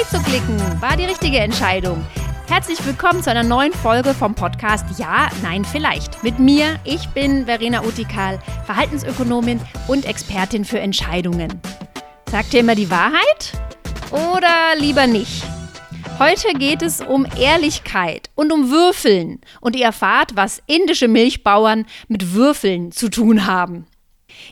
Play zu klicken war die richtige Entscheidung. Herzlich willkommen zu einer neuen Folge vom Podcast Ja, Nein, Vielleicht. Mit mir, ich bin Verena Utikal, Verhaltensökonomin und Expertin für Entscheidungen. Sagt ihr immer die Wahrheit oder lieber nicht? Heute geht es um Ehrlichkeit und um Würfeln und ihr erfahrt, was indische Milchbauern mit Würfeln zu tun haben.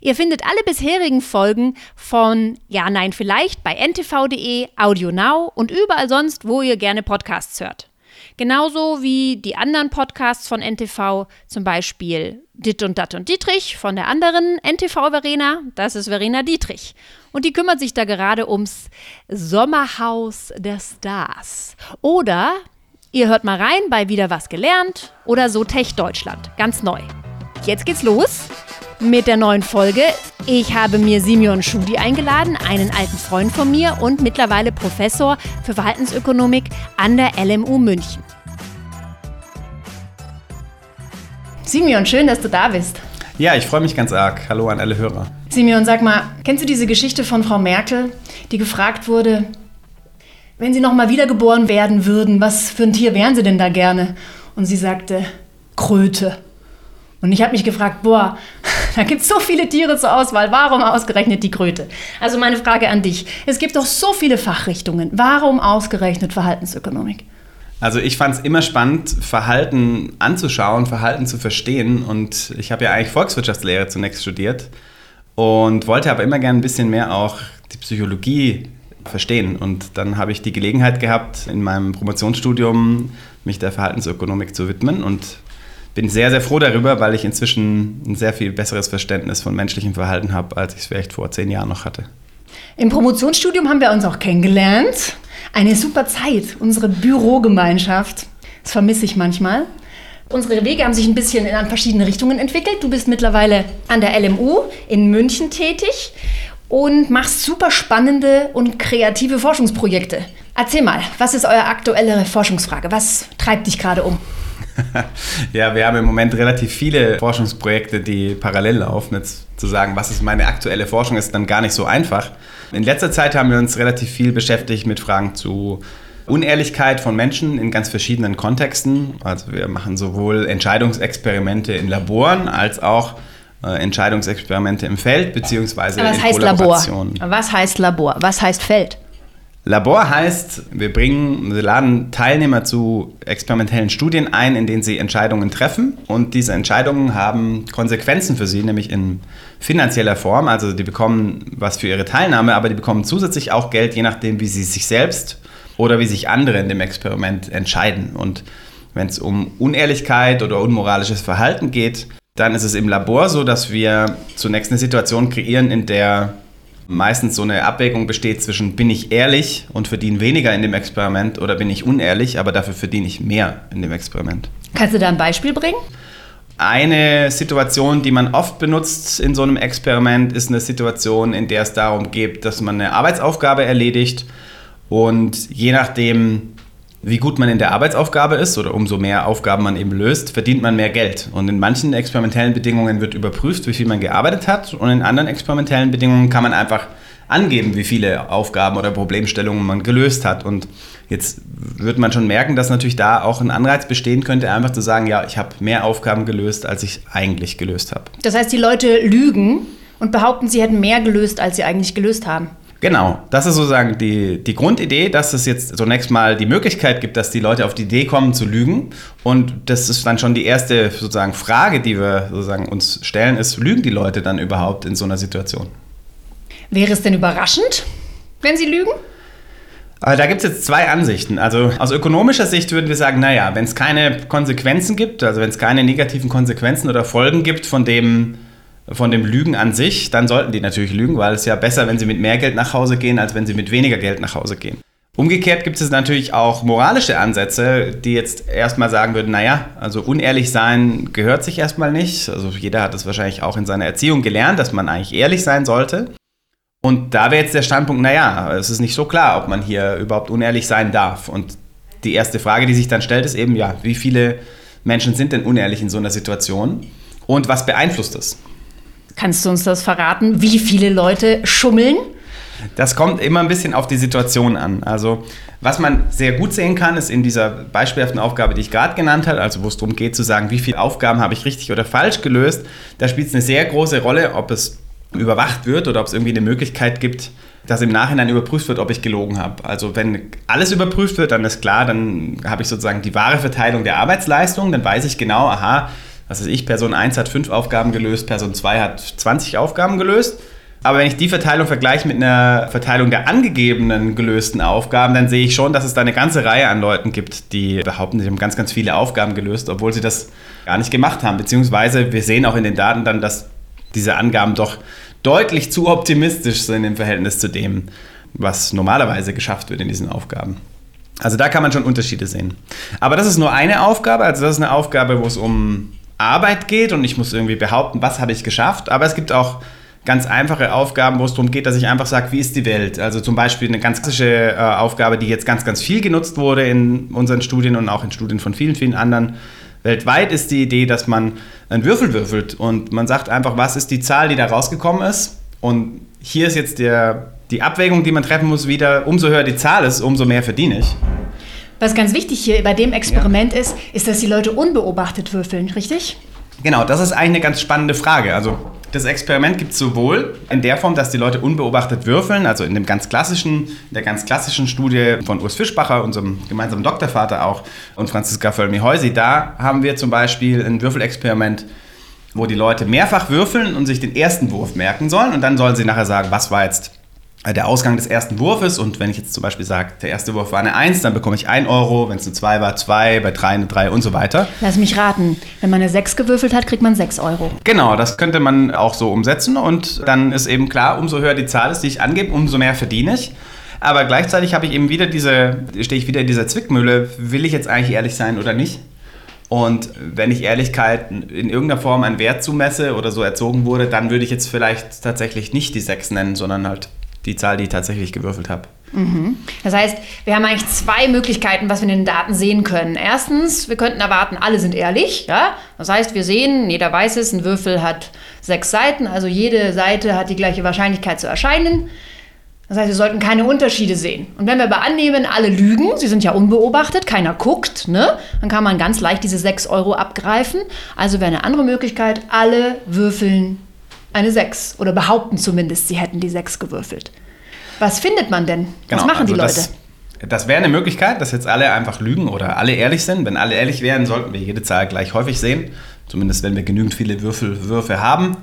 Ihr findet alle bisherigen Folgen von Ja, Nein, vielleicht bei ntv.de, Audio Now und überall sonst, wo ihr gerne Podcasts hört. Genauso wie die anderen Podcasts von NTV, zum Beispiel Dit und Dat und Dietrich von der anderen NTV Verena, das ist Verena Dietrich. Und die kümmert sich da gerade ums Sommerhaus der Stars. Oder ihr hört mal rein bei Wieder was gelernt oder so Tech Deutschland, ganz neu. Jetzt geht's los mit der neuen Folge. Ich habe mir Simeon Schudi eingeladen, einen alten Freund von mir und mittlerweile Professor für Verhaltensökonomik an der LMU München. Simeon, schön, dass du da bist. Ja, ich freue mich ganz arg. Hallo an alle Hörer. Simeon, sag mal, kennst du diese Geschichte von Frau Merkel, die gefragt wurde, wenn sie noch mal wiedergeboren werden würden, was für ein Tier wären sie denn da gerne? Und sie sagte, Kröte. Und ich habe mich gefragt, boah, da gibt es so viele Tiere zur Auswahl. Warum ausgerechnet die Kröte? Also meine Frage an dich. Es gibt doch so viele Fachrichtungen. Warum ausgerechnet Verhaltensökonomik? Also ich fand es immer spannend, Verhalten anzuschauen, Verhalten zu verstehen. Und ich habe ja eigentlich Volkswirtschaftslehre zunächst studiert und wollte aber immer gerne ein bisschen mehr auch die Psychologie verstehen. Und dann habe ich die Gelegenheit gehabt, in meinem Promotionsstudium mich der Verhaltensökonomik zu widmen und bin sehr, sehr froh darüber, weil ich inzwischen ein sehr viel besseres Verständnis von menschlichem Verhalten habe, als ich es vielleicht vor zehn Jahren noch hatte. Im Promotionsstudium haben wir uns auch kennengelernt. Eine super Zeit, unsere Bürogemeinschaft. Das vermisse ich manchmal. Unsere Wege haben sich ein bisschen in verschiedene Richtungen entwickelt. Du bist mittlerweile an der LMU in München tätig und machst super spannende und kreative Forschungsprojekte. Erzähl mal, was ist eure aktuelle Forschungsfrage? Was treibt dich gerade um? ja, wir haben im Moment relativ viele Forschungsprojekte, die parallel laufen. Jetzt zu sagen, was ist meine aktuelle Forschung, ist dann gar nicht so einfach. In letzter Zeit haben wir uns relativ viel beschäftigt mit Fragen zu Unehrlichkeit von Menschen in ganz verschiedenen Kontexten. Also wir machen sowohl Entscheidungsexperimente in Laboren als auch äh, Entscheidungsexperimente im Feld beziehungsweise was in heißt Labor? Was heißt Labor? Was heißt Feld? Labor heißt, wir bringen, wir laden Teilnehmer zu experimentellen Studien ein, in denen sie Entscheidungen treffen. Und diese Entscheidungen haben Konsequenzen für sie, nämlich in finanzieller Form. Also die bekommen was für ihre Teilnahme, aber die bekommen zusätzlich auch Geld, je nachdem, wie sie sich selbst oder wie sich andere in dem Experiment entscheiden. Und wenn es um Unehrlichkeit oder unmoralisches Verhalten geht, dann ist es im Labor so, dass wir zunächst eine Situation kreieren, in der meistens so eine Abwägung besteht zwischen bin ich ehrlich und verdiene weniger in dem Experiment oder bin ich unehrlich, aber dafür verdiene ich mehr in dem Experiment. Kannst du da ein Beispiel bringen? Eine Situation, die man oft benutzt in so einem Experiment, ist eine Situation, in der es darum geht, dass man eine Arbeitsaufgabe erledigt und je nachdem, wie gut man in der Arbeitsaufgabe ist oder umso mehr Aufgaben man eben löst, verdient man mehr Geld. Und in manchen experimentellen Bedingungen wird überprüft, wie viel man gearbeitet hat. Und in anderen experimentellen Bedingungen kann man einfach angeben, wie viele Aufgaben oder Problemstellungen man gelöst hat. Und jetzt wird man schon merken, dass natürlich da auch ein Anreiz bestehen könnte, einfach zu sagen, ja, ich habe mehr Aufgaben gelöst, als ich eigentlich gelöst habe. Das heißt, die Leute lügen und behaupten, sie hätten mehr gelöst, als sie eigentlich gelöst haben. Genau, das ist sozusagen die, die Grundidee, dass es jetzt zunächst mal die Möglichkeit gibt, dass die Leute auf die Idee kommen zu lügen. Und das ist dann schon die erste sozusagen Frage, die wir sozusagen uns stellen, ist, lügen die Leute dann überhaupt in so einer Situation? Wäre es denn überraschend, wenn sie lügen? Da gibt es jetzt zwei Ansichten. Also aus ökonomischer Sicht würden wir sagen, naja, wenn es keine Konsequenzen gibt, also wenn es keine negativen Konsequenzen oder Folgen gibt von dem, von dem Lügen an sich, dann sollten die natürlich lügen, weil es ja besser, wenn sie mit mehr Geld nach Hause gehen, als wenn sie mit weniger Geld nach Hause gehen. Umgekehrt gibt es natürlich auch moralische Ansätze, die jetzt erstmal sagen würden, naja, also unehrlich sein gehört sich erstmal nicht. Also jeder hat es wahrscheinlich auch in seiner Erziehung gelernt, dass man eigentlich ehrlich sein sollte. Und da wäre jetzt der Standpunkt, naja, es ist nicht so klar, ob man hier überhaupt unehrlich sein darf. Und die erste Frage, die sich dann stellt, ist eben, ja, wie viele Menschen sind denn unehrlich in so einer Situation? Und was beeinflusst das? Kannst du uns das verraten, wie viele Leute schummeln? Das kommt immer ein bisschen auf die Situation an. Also was man sehr gut sehen kann, ist in dieser beispielhaften Aufgabe, die ich gerade genannt habe, also wo es darum geht zu sagen, wie viele Aufgaben habe ich richtig oder falsch gelöst, da spielt es eine sehr große Rolle, ob es überwacht wird oder ob es irgendwie eine Möglichkeit gibt, dass im Nachhinein überprüft wird, ob ich gelogen habe. Also wenn alles überprüft wird, dann ist klar, dann habe ich sozusagen die wahre Verteilung der Arbeitsleistung, dann weiß ich genau, aha, was weiß ich, Person 1 hat 5 Aufgaben gelöst, Person 2 hat 20 Aufgaben gelöst. Aber wenn ich die Verteilung vergleiche mit einer Verteilung der angegebenen gelösten Aufgaben, dann sehe ich schon, dass es da eine ganze Reihe an Leuten gibt, die behaupten, sie haben ganz, ganz viele Aufgaben gelöst, obwohl sie das gar nicht gemacht haben. Beziehungsweise wir sehen auch in den Daten dann, dass diese Angaben doch deutlich zu optimistisch sind im Verhältnis zu dem, was normalerweise geschafft wird in diesen Aufgaben. Also da kann man schon Unterschiede sehen. Aber das ist nur eine Aufgabe, also das ist eine Aufgabe, wo es um Arbeit geht und ich muss irgendwie behaupten, was habe ich geschafft. Aber es gibt auch ganz einfache Aufgaben, wo es darum geht, dass ich einfach sage, wie ist die Welt? Also zum Beispiel eine ganz klassische äh, Aufgabe, die jetzt ganz, ganz viel genutzt wurde in unseren Studien und auch in Studien von vielen, vielen anderen. Weltweit ist die Idee, dass man einen Würfel würfelt und man sagt einfach, was ist die Zahl, die da rausgekommen ist? Und hier ist jetzt der, die Abwägung, die man treffen muss, wieder, umso höher die Zahl ist, umso mehr verdiene ich. Was ganz wichtig hier bei dem Experiment ja. ist, ist, dass die Leute unbeobachtet würfeln, richtig? Genau, das ist eigentlich eine ganz spannende Frage. Also das Experiment gibt es sowohl in der Form, dass die Leute unbeobachtet würfeln, also in dem ganz klassischen, der ganz klassischen Studie von Urs Fischbacher, unserem gemeinsamen Doktorvater auch, und Franziska Völmi-Heusi. Da haben wir zum Beispiel ein Würfelexperiment, wo die Leute mehrfach würfeln und sich den ersten Wurf merken sollen und dann sollen sie nachher sagen, was war jetzt der Ausgang des ersten Wurfes und wenn ich jetzt zum Beispiel sage, der erste Wurf war eine 1, dann bekomme ich 1 Euro, wenn es eine 2 war, 2, bei 3 eine 3 und so weiter. Lass mich raten, wenn man eine 6 gewürfelt hat, kriegt man 6 Euro. Genau, das könnte man auch so umsetzen und dann ist eben klar, umso höher die Zahl ist, die ich angebe, umso mehr verdiene ich. Aber gleichzeitig habe ich eben wieder diese, stehe ich wieder in dieser Zwickmühle, will ich jetzt eigentlich ehrlich sein oder nicht? Und wenn ich Ehrlichkeit in irgendeiner Form einen Wert zumesse oder so erzogen wurde, dann würde ich jetzt vielleicht tatsächlich nicht die 6 nennen, sondern halt die Zahl, die ich tatsächlich gewürfelt habe. Mhm. Das heißt, wir haben eigentlich zwei Möglichkeiten, was wir in den Daten sehen können. Erstens, wir könnten erwarten, alle sind ehrlich. Ja? Das heißt, wir sehen, jeder weiß es, ein Würfel hat sechs Seiten, also jede Seite hat die gleiche Wahrscheinlichkeit zu erscheinen. Das heißt, wir sollten keine Unterschiede sehen. Und wenn wir aber annehmen, alle lügen, sie sind ja unbeobachtet, keiner guckt, ne? dann kann man ganz leicht diese 6 Euro abgreifen. Also wäre eine andere Möglichkeit, alle würfeln eine 6 oder behaupten zumindest, sie hätten die 6 gewürfelt. Was findet man denn? Genau, Was machen also die Leute? Das, das wäre eine Möglichkeit, dass jetzt alle einfach lügen oder alle ehrlich sind. Wenn alle ehrlich wären, sollten wir jede Zahl gleich häufig sehen. Zumindest wenn wir genügend viele Würfelwürfe haben.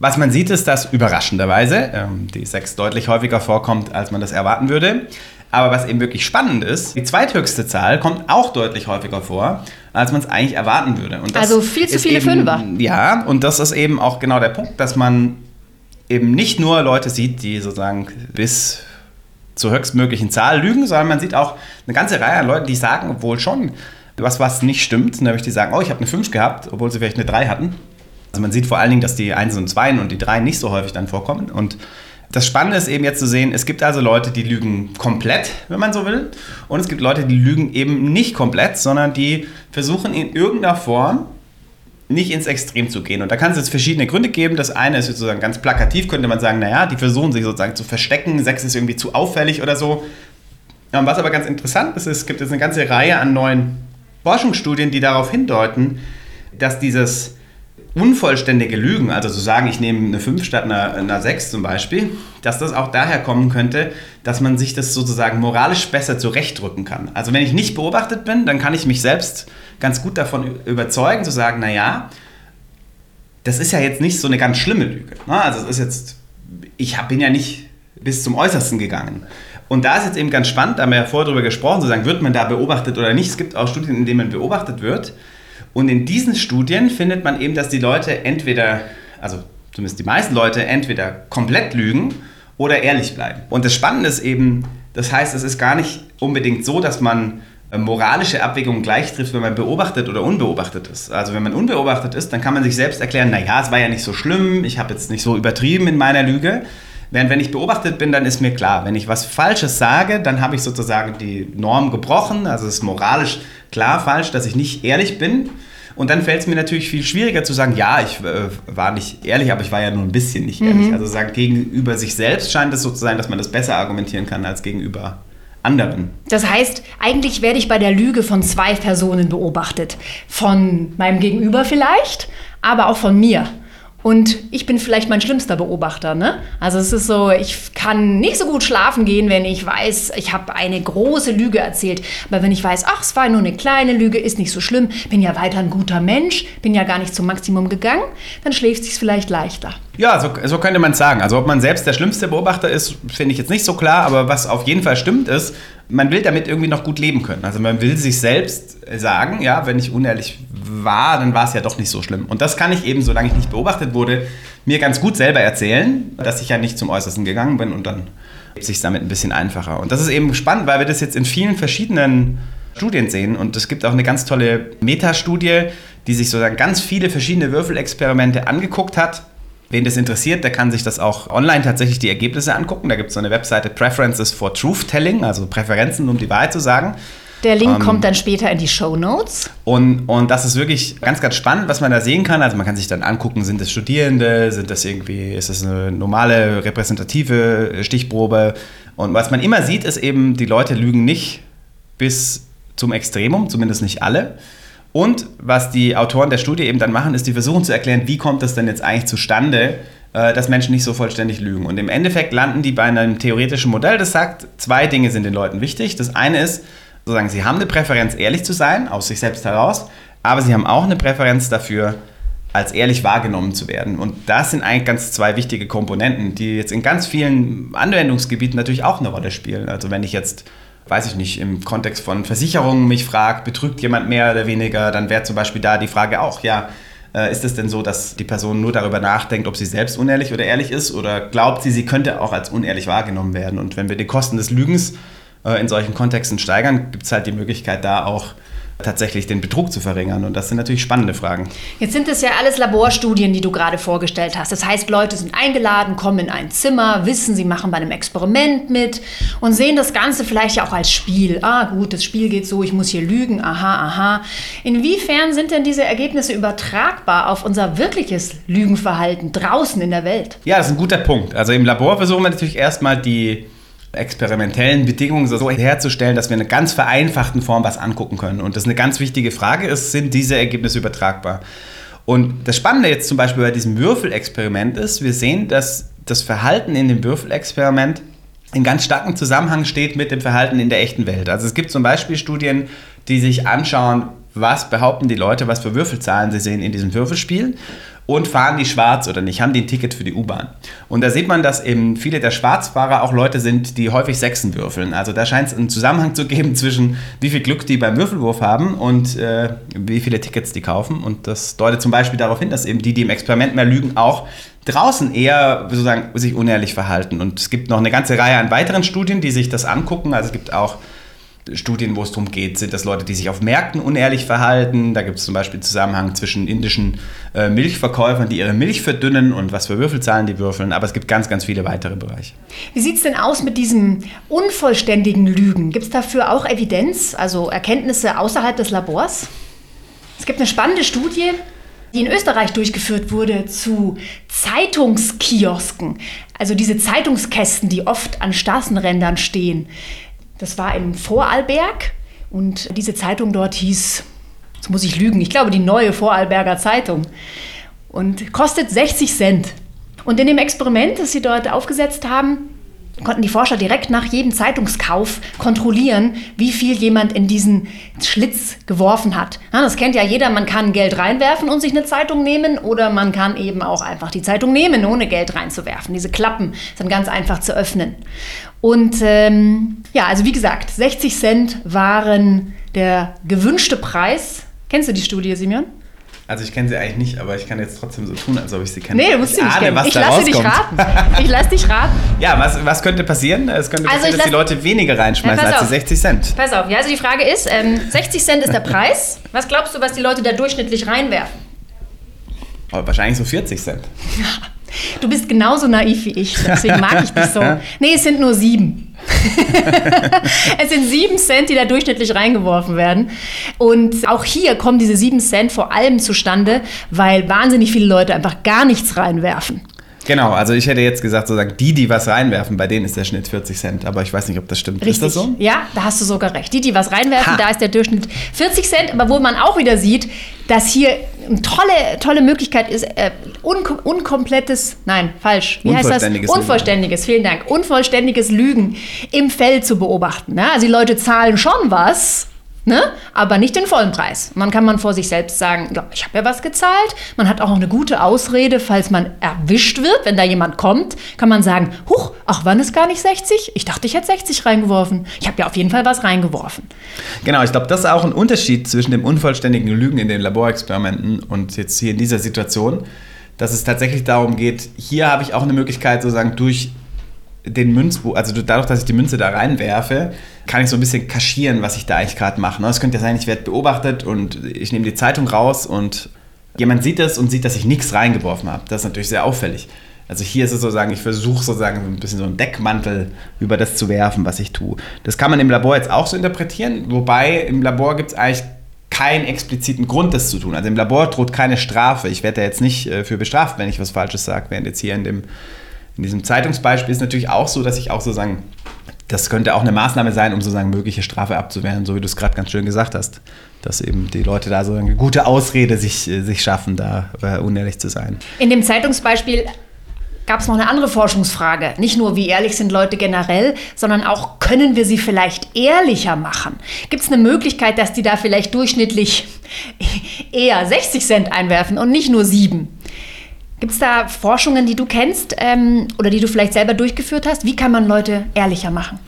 Was man sieht, ist, dass überraschenderweise ähm, die 6 deutlich häufiger vorkommt, als man das erwarten würde. Aber was eben wirklich spannend ist, die zweithöchste Zahl kommt auch deutlich häufiger vor, als man es eigentlich erwarten würde. also viel zu viele eben, Fünfer. Ja, und das ist eben auch genau der Punkt, dass man eben nicht nur Leute sieht, die sozusagen bis zur höchstmöglichen Zahl lügen, sondern man sieht auch eine ganze Reihe an Leuten, die sagen wohl schon, was, was nicht stimmt, nämlich die sagen, oh, ich habe eine 5 gehabt, obwohl sie vielleicht eine 3 hatten. Also man sieht vor allen Dingen, dass die 1 und 2 und die 3 nicht so häufig dann vorkommen und das Spannende ist eben jetzt zu sehen, es gibt also Leute, die lügen komplett, wenn man so will. Und es gibt Leute, die lügen eben nicht komplett, sondern die versuchen in irgendeiner Form nicht ins Extrem zu gehen. Und da kann es jetzt verschiedene Gründe geben. Das eine ist sozusagen ganz plakativ, könnte man sagen, naja, die versuchen sich sozusagen zu verstecken, Sex ist irgendwie zu auffällig oder so. Was aber ganz interessant ist, es gibt jetzt eine ganze Reihe an neuen Forschungsstudien, die darauf hindeuten, dass dieses unvollständige Lügen, also zu sagen, ich nehme eine 5 statt einer, einer 6 zum Beispiel, dass das auch daher kommen könnte, dass man sich das sozusagen moralisch besser zurechtdrücken kann. Also wenn ich nicht beobachtet bin, dann kann ich mich selbst ganz gut davon überzeugen, zu sagen, naja, das ist ja jetzt nicht so eine ganz schlimme Lüge. Ne? Also es ist jetzt, ich bin ja nicht bis zum Äußersten gegangen. Und da ist jetzt eben ganz spannend, da haben wir ja vorher darüber gesprochen, zu sagen, wird man da beobachtet oder nicht. Es gibt auch Studien, in denen man beobachtet wird. Und in diesen Studien findet man eben, dass die Leute entweder, also zumindest die meisten Leute, entweder komplett lügen oder ehrlich bleiben. Und das Spannende ist eben, das heißt, es ist gar nicht unbedingt so, dass man äh, moralische Abwägungen gleich trifft, wenn man beobachtet oder unbeobachtet ist. Also wenn man unbeobachtet ist, dann kann man sich selbst erklären, naja, es war ja nicht so schlimm, ich habe jetzt nicht so übertrieben in meiner Lüge. Während wenn ich beobachtet bin, dann ist mir klar, wenn ich was Falsches sage, dann habe ich sozusagen die Norm gebrochen, also es ist moralisch klar falsch, dass ich nicht ehrlich bin. Und dann fällt es mir natürlich viel schwieriger zu sagen, ja, ich äh, war nicht ehrlich, aber ich war ja nur ein bisschen nicht ehrlich. Mhm. Also sagen, gegenüber sich selbst scheint es so zu sein, dass man das besser argumentieren kann als gegenüber anderen. Das heißt, eigentlich werde ich bei der Lüge von zwei Personen beobachtet. Von meinem Gegenüber vielleicht, aber auch von mir. Und ich bin vielleicht mein schlimmster Beobachter. Ne? Also es ist so, ich kann nicht so gut schlafen gehen, wenn ich weiß, ich habe eine große Lüge erzählt. Aber wenn ich weiß, ach, es war nur eine kleine Lüge, ist nicht so schlimm, bin ja weiter ein guter Mensch, bin ja gar nicht zum Maximum gegangen, dann schläft es sich vielleicht leichter. Ja, so, so könnte man es sagen. Also ob man selbst der schlimmste Beobachter ist, finde ich jetzt nicht so klar. Aber was auf jeden Fall stimmt ist, man will damit irgendwie noch gut leben können. Also man will sich selbst sagen, ja, wenn ich unehrlich war, dann war es ja doch nicht so schlimm. Und das kann ich eben, solange ich nicht beobachtet wurde, mir ganz gut selber erzählen, dass ich ja nicht zum Äußersten gegangen bin und dann lebt sich damit ein bisschen einfacher. Und das ist eben spannend, weil wir das jetzt in vielen verschiedenen Studien sehen. Und es gibt auch eine ganz tolle Metastudie, die sich sozusagen ganz viele verschiedene Würfelexperimente angeguckt hat Wen das interessiert, der kann sich das auch online tatsächlich die Ergebnisse angucken. Da gibt es so eine Webseite Preferences for Truth Telling, also Präferenzen, um die Wahrheit zu sagen. Der Link ähm, kommt dann später in die Show Notes. Und, und das ist wirklich ganz, ganz spannend, was man da sehen kann. Also man kann sich dann angucken, sind das Studierende, sind das irgendwie, ist das eine normale repräsentative Stichprobe? Und was man immer sieht, ist eben, die Leute lügen nicht bis zum Extremum, zumindest nicht alle. Und was die Autoren der Studie eben dann machen, ist, die versuchen zu erklären, wie kommt das denn jetzt eigentlich zustande, äh, dass Menschen nicht so vollständig lügen. Und im Endeffekt landen die bei einem theoretischen Modell, das sagt, zwei Dinge sind den Leuten wichtig. Das eine ist, sozusagen, sie haben eine Präferenz, ehrlich zu sein, aus sich selbst heraus, aber sie haben auch eine Präferenz dafür, als ehrlich wahrgenommen zu werden. Und das sind eigentlich ganz zwei wichtige Komponenten, die jetzt in ganz vielen Anwendungsgebieten natürlich auch eine Rolle spielen. Also wenn ich jetzt weiß ich nicht, im Kontext von Versicherungen mich fragt, betrügt jemand mehr oder weniger, dann wäre zum Beispiel da die Frage auch, ja, äh, ist es denn so, dass die Person nur darüber nachdenkt, ob sie selbst unehrlich oder ehrlich ist oder glaubt sie, sie könnte auch als unehrlich wahrgenommen werden? Und wenn wir die Kosten des Lügens äh, in solchen Kontexten steigern, gibt es halt die Möglichkeit, da auch tatsächlich den Betrug zu verringern? Und das sind natürlich spannende Fragen. Jetzt sind es ja alles Laborstudien, die du gerade vorgestellt hast. Das heißt, Leute sind eingeladen, kommen in ein Zimmer, wissen, sie machen bei einem Experiment mit und sehen das Ganze vielleicht ja auch als Spiel. Ah, gut, das Spiel geht so, ich muss hier lügen, aha, aha. Inwiefern sind denn diese Ergebnisse übertragbar auf unser wirkliches Lügenverhalten draußen in der Welt? Ja, das ist ein guter Punkt. Also im Labor versuchen wir natürlich erstmal die experimentellen Bedingungen so herzustellen, dass wir in einer ganz vereinfachten Form was angucken können. Und das eine ganz wichtige Frage ist, sind diese Ergebnisse übertragbar? Und das Spannende jetzt zum Beispiel bei diesem Würfelexperiment ist, wir sehen, dass das Verhalten in dem Würfelexperiment in ganz starkem Zusammenhang steht mit dem Verhalten in der echten Welt. Also es gibt zum Beispiel Studien, die sich anschauen, was behaupten die Leute, was für Würfelzahlen sie sehen in diesem Würfelspiel und fahren die schwarz oder nicht, haben die ein Ticket für die U-Bahn. Und da sieht man, dass eben viele der Schwarzfahrer auch Leute sind, die häufig Sechsen würfeln. Also da scheint es einen Zusammenhang zu geben zwischen wie viel Glück die beim Würfelwurf haben und äh, wie viele Tickets die kaufen. Und das deutet zum Beispiel darauf hin, dass eben die, die im Experiment mehr lügen, auch draußen eher sozusagen sich unehrlich verhalten. Und es gibt noch eine ganze Reihe an weiteren Studien, die sich das angucken. Also es gibt auch Studien, wo es darum geht, sind das Leute, die sich auf Märkten unehrlich verhalten. Da gibt es zum Beispiel Zusammenhang zwischen indischen äh, Milchverkäufern, die ihre Milch verdünnen und was für Würfelzahlen die würfeln. Aber es gibt ganz, ganz viele weitere Bereiche. Wie sieht es denn aus mit diesen unvollständigen Lügen? Gibt es dafür auch Evidenz, also Erkenntnisse außerhalb des Labors? Es gibt eine spannende Studie, die in Österreich durchgeführt wurde zu Zeitungskiosken. Also diese Zeitungskästen, die oft an Straßenrändern stehen. Das war in Vorarlberg und diese Zeitung dort hieß, jetzt muss ich lügen, ich glaube die neue Vorarlberger Zeitung und kostet 60 Cent. Und in dem Experiment, das sie dort aufgesetzt haben, konnten die Forscher direkt nach jedem Zeitungskauf kontrollieren, wie viel jemand in diesen Schlitz geworfen hat. Das kennt ja jeder, man kann Geld reinwerfen und sich eine Zeitung nehmen oder man kann eben auch einfach die Zeitung nehmen, ohne Geld reinzuwerfen. Diese Klappen sind ganz einfach zu öffnen. Und ähm, ja, also wie gesagt, 60 Cent waren der gewünschte Preis. Kennst du die Studie, Simeon? Also ich kenne sie eigentlich nicht, aber ich kann jetzt trotzdem so tun, als ob ich sie kenne. Nee, du musst sie nicht kennen. Ich lasse dich raten. Ich lasse dich raten. ja, was, was könnte passieren? Es könnte also passieren, dass die Leute weniger reinschmeißen ja, als die 60 Cent. Pass auf, ja, also die Frage ist, ähm, 60 Cent ist der Preis. Was glaubst du, was die Leute da durchschnittlich reinwerfen? Oh, wahrscheinlich so 40 Cent. Du bist genauso naiv wie ich, deswegen mag ich dich so. Nee, es sind nur sieben. es sind 7 Cent, die da durchschnittlich reingeworfen werden. Und auch hier kommen diese 7 Cent vor allem zustande, weil wahnsinnig viele Leute einfach gar nichts reinwerfen. Genau, also ich hätte jetzt gesagt, sozusagen die, die was reinwerfen, bei denen ist der Schnitt 40 Cent. Aber ich weiß nicht, ob das stimmt. Richtig. Ist das so? Ja, da hast du sogar recht. Die, die was reinwerfen, Ha. da ist der Durchschnitt 40 Cent. Aber wo man auch wieder sieht, dass hier eine tolle, tolle Möglichkeit ist, äh, unkom unkomplettes, nein, falsch. Wie heißt das? Unvollständiges, vielen Dank. Unvollständiges Lügen im Feld zu beobachten. Ne? Also die Leute zahlen schon was. Ne? Aber nicht den vollen Preis. Man kann man vor sich selbst sagen, ja, ich habe ja was gezahlt. Man hat auch eine gute Ausrede, falls man erwischt wird, wenn da jemand kommt, kann man sagen, huch, ach, waren es gar nicht 60? Ich dachte, ich hätte 60 reingeworfen. Ich habe ja auf jeden Fall was reingeworfen. Genau, ich glaube, das ist auch ein Unterschied zwischen dem unvollständigen Lügen in den Laborexperimenten und jetzt hier in dieser Situation, dass es tatsächlich darum geht, hier habe ich auch eine Möglichkeit, sozusagen durch den Münzbuch, also dadurch, dass ich die Münze da reinwerfe, kann ich so ein bisschen kaschieren, was ich da eigentlich gerade mache. ne? Es könnte ja sein, ich werde beobachtet und ich nehme die Zeitung raus und jemand sieht das und sieht, dass ich nichts reingeworfen habe. Das ist natürlich sehr auffällig. Also hier ist es sozusagen, ich versuche sozusagen so ein bisschen so einen Deckmantel über das zu werfen, was ich tue. Das kann man im Labor jetzt auch so interpretieren, wobei im Labor gibt es eigentlich keinen expliziten Grund, das zu tun. Also im Labor droht keine Strafe. Ich werde da jetzt nicht äh, für bestraft, wenn ich was Falsches sage, während jetzt hier in, dem, in diesem Zeitungsbeispiel ist natürlich auch so, dass ich auch sozusagen, das könnte auch eine Maßnahme sein, um sozusagen mögliche Strafe abzuwehren, so wie du es gerade ganz schön gesagt hast. Dass eben die Leute da so eine gute Ausrede sich, äh, sich schaffen, da äh, unehrlich zu sein. In dem Zeitungsbeispiel gab es noch eine andere Forschungsfrage. Nicht nur, wie ehrlich sind Leute generell, sondern auch, können wir sie vielleicht ehrlicher machen? Gibt es eine Möglichkeit, dass die da vielleicht durchschnittlich eher 60 Cent einwerfen und nicht nur 7? Gibt es da Forschungen, die du kennst ähm, oder die du vielleicht selber durchgeführt hast? Wie kann man Leute ehrlicher machen?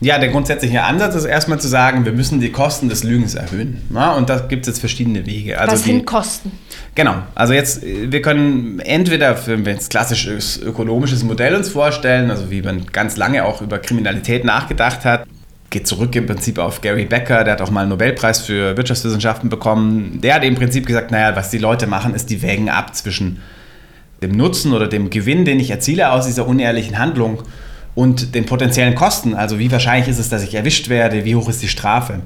Ja, der grundsätzliche Ansatz ist erstmal zu sagen, wir müssen die Kosten des Lügens erhöhen. Ja, und da gibt es jetzt verschiedene Wege. Also Was die, sind Kosten? Genau, also jetzt, äh, wir können entweder, wenn wir jetzt klassisches ökonomisches Modell uns vorstellen, also wie man ganz lange auch über Kriminalität nachgedacht hat, geht zurück im Prinzip auf Gary Becker, der hat auch mal einen Nobelpreis für Wirtschaftswissenschaften bekommen. Der hat im Prinzip gesagt, naja, was die Leute machen, ist, die wägen ab zwischen dem Nutzen oder dem Gewinn, den ich erziele aus dieser unehrlichen Handlung und den potenziellen Kosten. Also wie wahrscheinlich ist es, dass ich erwischt werde, wie hoch ist die Strafe.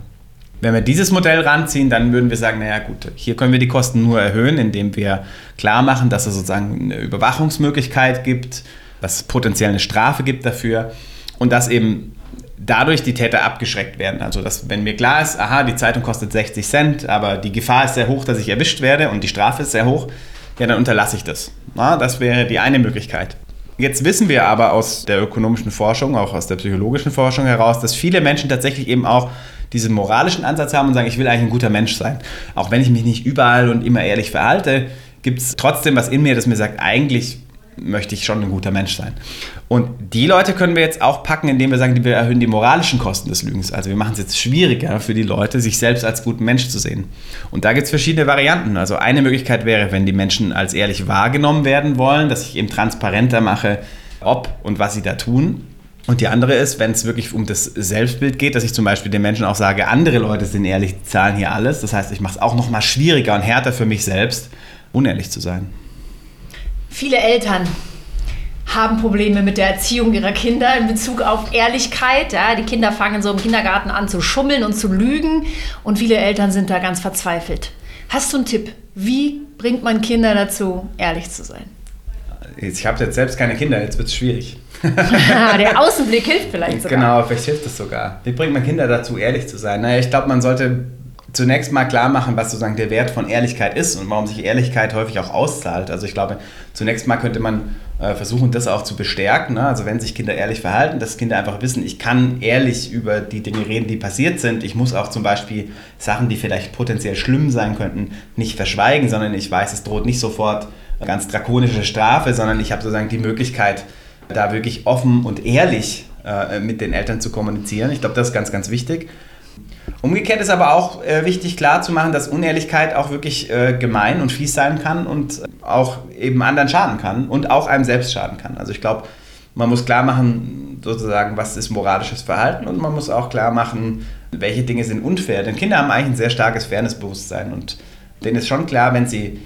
Wenn wir dieses Modell ranziehen, dann würden wir sagen, naja gut, hier können wir die Kosten nur erhöhen, indem wir klar machen, dass es sozusagen eine Überwachungsmöglichkeit gibt, dass es potenziell eine Strafe gibt dafür und dass eben dadurch die Täter abgeschreckt werden. Also dass wenn mir klar ist, aha, die Zeitung kostet 60 Cent, aber die Gefahr ist sehr hoch, dass ich erwischt werde und die Strafe ist sehr hoch, ja, dann unterlasse ich das. Na, das wäre die eine Möglichkeit. Jetzt wissen wir aber aus der ökonomischen Forschung, auch aus der psychologischen Forschung heraus, dass viele Menschen tatsächlich eben auch diesen moralischen Ansatz haben und sagen, ich will eigentlich ein guter Mensch sein. Auch wenn ich mich nicht überall und immer ehrlich verhalte, gibt es trotzdem was in mir, das mir sagt, eigentlich möchte ich schon ein guter Mensch sein. Und die Leute können wir jetzt auch packen, indem wir sagen, wir erhöhen die moralischen Kosten des Lügens. Also wir machen es jetzt schwieriger für die Leute, sich selbst als guten Mensch zu sehen. Und da gibt es verschiedene Varianten. Also eine Möglichkeit wäre, wenn die Menschen als ehrlich wahrgenommen werden wollen, dass ich eben transparenter mache, ob und was sie da tun. Und die andere ist, wenn es wirklich um das Selbstbild geht, dass ich zum Beispiel den Menschen auch sage, andere Leute sind ehrlich, zahlen hier alles. Das heißt, ich mache es auch noch mal schwieriger und härter für mich selbst, unehrlich zu sein. Viele Eltern haben Probleme mit der Erziehung ihrer Kinder in Bezug auf Ehrlichkeit. Ja, die Kinder fangen so im Kindergarten an zu schummeln und zu lügen und viele Eltern sind da ganz verzweifelt. Hast du einen Tipp? Wie bringt man Kinder dazu, ehrlich zu sein? Ich habe jetzt selbst keine Kinder, jetzt wird es schwierig. der Außenblick hilft vielleicht sogar. Genau, vielleicht hilft es sogar. Wie bringt man Kinder dazu, ehrlich zu sein? Naja, ich glaube, man sollte zunächst mal klar machen, was sozusagen der Wert von Ehrlichkeit ist und warum sich Ehrlichkeit häufig auch auszahlt. Also ich glaube, zunächst mal könnte man äh, versuchen, das auch zu bestärken. Ne? Also wenn sich Kinder ehrlich verhalten, dass Kinder einfach wissen, ich kann ehrlich über die Dinge reden, die passiert sind. Ich muss auch zum Beispiel Sachen, die vielleicht potenziell schlimm sein könnten, nicht verschweigen, sondern ich weiß, es droht nicht sofort eine ganz drakonische Strafe, sondern ich habe sozusagen die Möglichkeit, da wirklich offen und ehrlich äh, mit den Eltern zu kommunizieren. Ich glaube, das ist ganz, ganz wichtig. Umgekehrt ist aber auch äh, wichtig klar zu machen, dass Unehrlichkeit auch wirklich äh, gemein und fies sein kann und auch eben anderen schaden kann und auch einem selbst schaden kann. Also ich glaube, man muss klar machen, sozusagen, was ist moralisches Verhalten und man muss auch klar machen, welche Dinge sind unfair. Denn Kinder haben eigentlich ein sehr starkes Fairnessbewusstsein und denen ist schon klar, wenn sie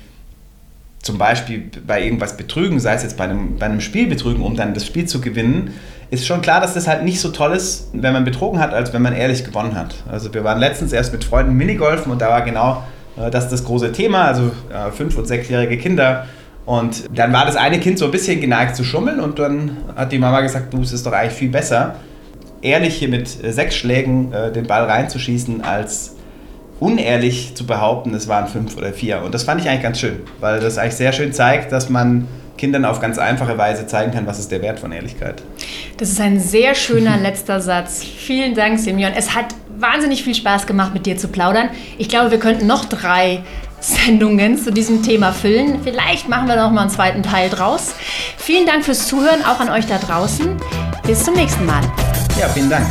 zum Beispiel bei irgendwas betrügen, sei es jetzt bei einem, bei einem Spiel betrügen, um dann das Spiel zu gewinnen, ist schon klar, dass das halt nicht so toll ist, wenn man betrogen hat, als wenn man ehrlich gewonnen hat. Also wir waren letztens erst mit Freunden Minigolfen und da war genau äh, das das große Thema, also äh, fünf- und sechsjährige Kinder. Und dann war das eine Kind so ein bisschen geneigt zu schummeln und dann hat die Mama gesagt, du, es ist doch eigentlich viel besser, ehrlich hier mit sechs Schlägen äh, den Ball reinzuschießen, als unehrlich zu behaupten, es waren fünf oder vier. Und das fand ich eigentlich ganz schön, weil das eigentlich sehr schön zeigt, dass man Kindern auf ganz einfache Weise zeigen kann, was ist der Wert von Ehrlichkeit. Das ist ein sehr schöner letzter Satz. Vielen Dank, Simeon. Es hat wahnsinnig viel Spaß gemacht, mit dir zu plaudern. Ich glaube, wir könnten noch drei Sendungen zu diesem Thema füllen. Vielleicht machen wir noch mal einen zweiten Teil draus. Vielen Dank fürs Zuhören, auch an euch da draußen. Bis zum nächsten Mal. Ja, vielen Dank.